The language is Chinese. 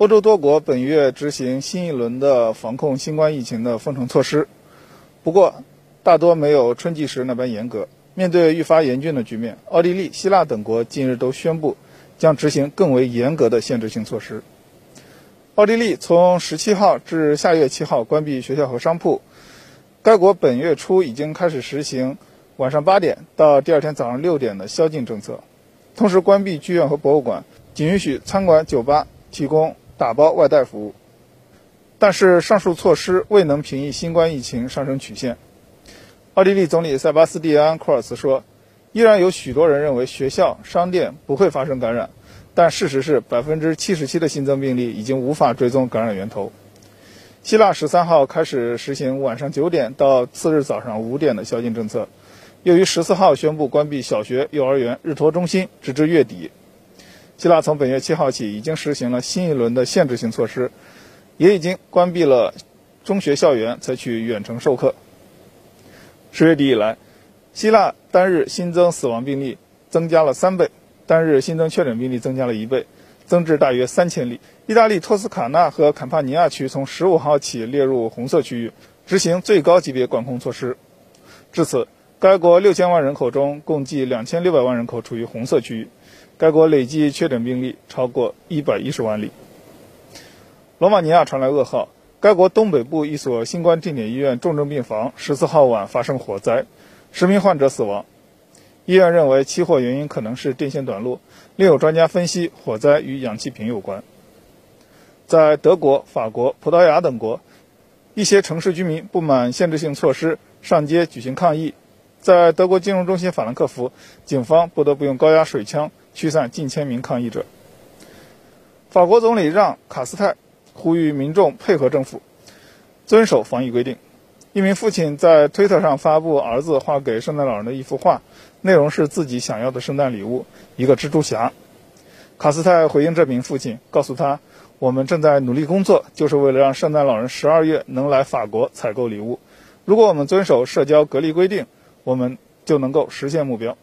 欧洲多国本月执行新一轮的防控新冠疫情的封城措施，不过大多没有春季时那般严格。面对愈发严峻的局面，奥地利、希腊等国近日都宣布将执行更为严格的限制性措施。奥地利从十七号至下月七号关闭学校和商铺。该国本月初已经开始实行晚上八点到第二天早上六点的宵禁政策，同时关闭剧院和博物馆，仅允许餐馆、酒吧提供打包外带服务。但是上述措施未能平抑新冠疫情上升曲线。奥地利总理塞巴斯蒂安·库尔茨说：“依然有许多人认为学校、商店不会发生感染，但事实是百分之七十七的新增病例已经无法追踪感染源头。”希腊十三号开始实行晚上九点到次日早上五点的宵禁政策，又于十四号宣布关闭小学、幼儿园、日托中心，直至月底。希腊从本月七号起已经实行了新一轮的限制性措施，也已经关闭了中学校园，采取远程授课。十月底以来，希腊单日新增死亡病例增加了三倍，单日新增确诊病例增加了一倍。增至大约三千例。意大利托斯卡纳和坎帕尼亚区从十五号起列入红色区域，执行最高级别管控措施。至此，该国六千万人口中共计两千六百万人口处于红色区域。该国累计确诊病例超过一百一十万例。罗马尼亚传来噩耗，该国东北部一所新冠定点医院重症病房十四号晚发生火灾，十名患者死亡。医院认为起火原因可能是电线短路，另有专家分析火灾与氧气瓶有关。在德国、法国、葡萄牙等国，一些城市居民不满限制性措施，上街举行抗议。在德国金融中心法兰克福，警方不得不用高压水枪驱散近千名抗议者。法国总理让·卡斯泰呼吁民众配合政府，遵守防疫规定。一名父亲在推特上发布儿子画给圣诞老人的一幅画，内容是自己想要的圣诞礼物——一个蜘蛛侠。卡斯泰回应这名父亲，告诉他：“我们正在努力工作，就是为了让圣诞老人十二月能来法国采购礼物。如果我们遵守社交隔离规定，我们就能够实现目标。”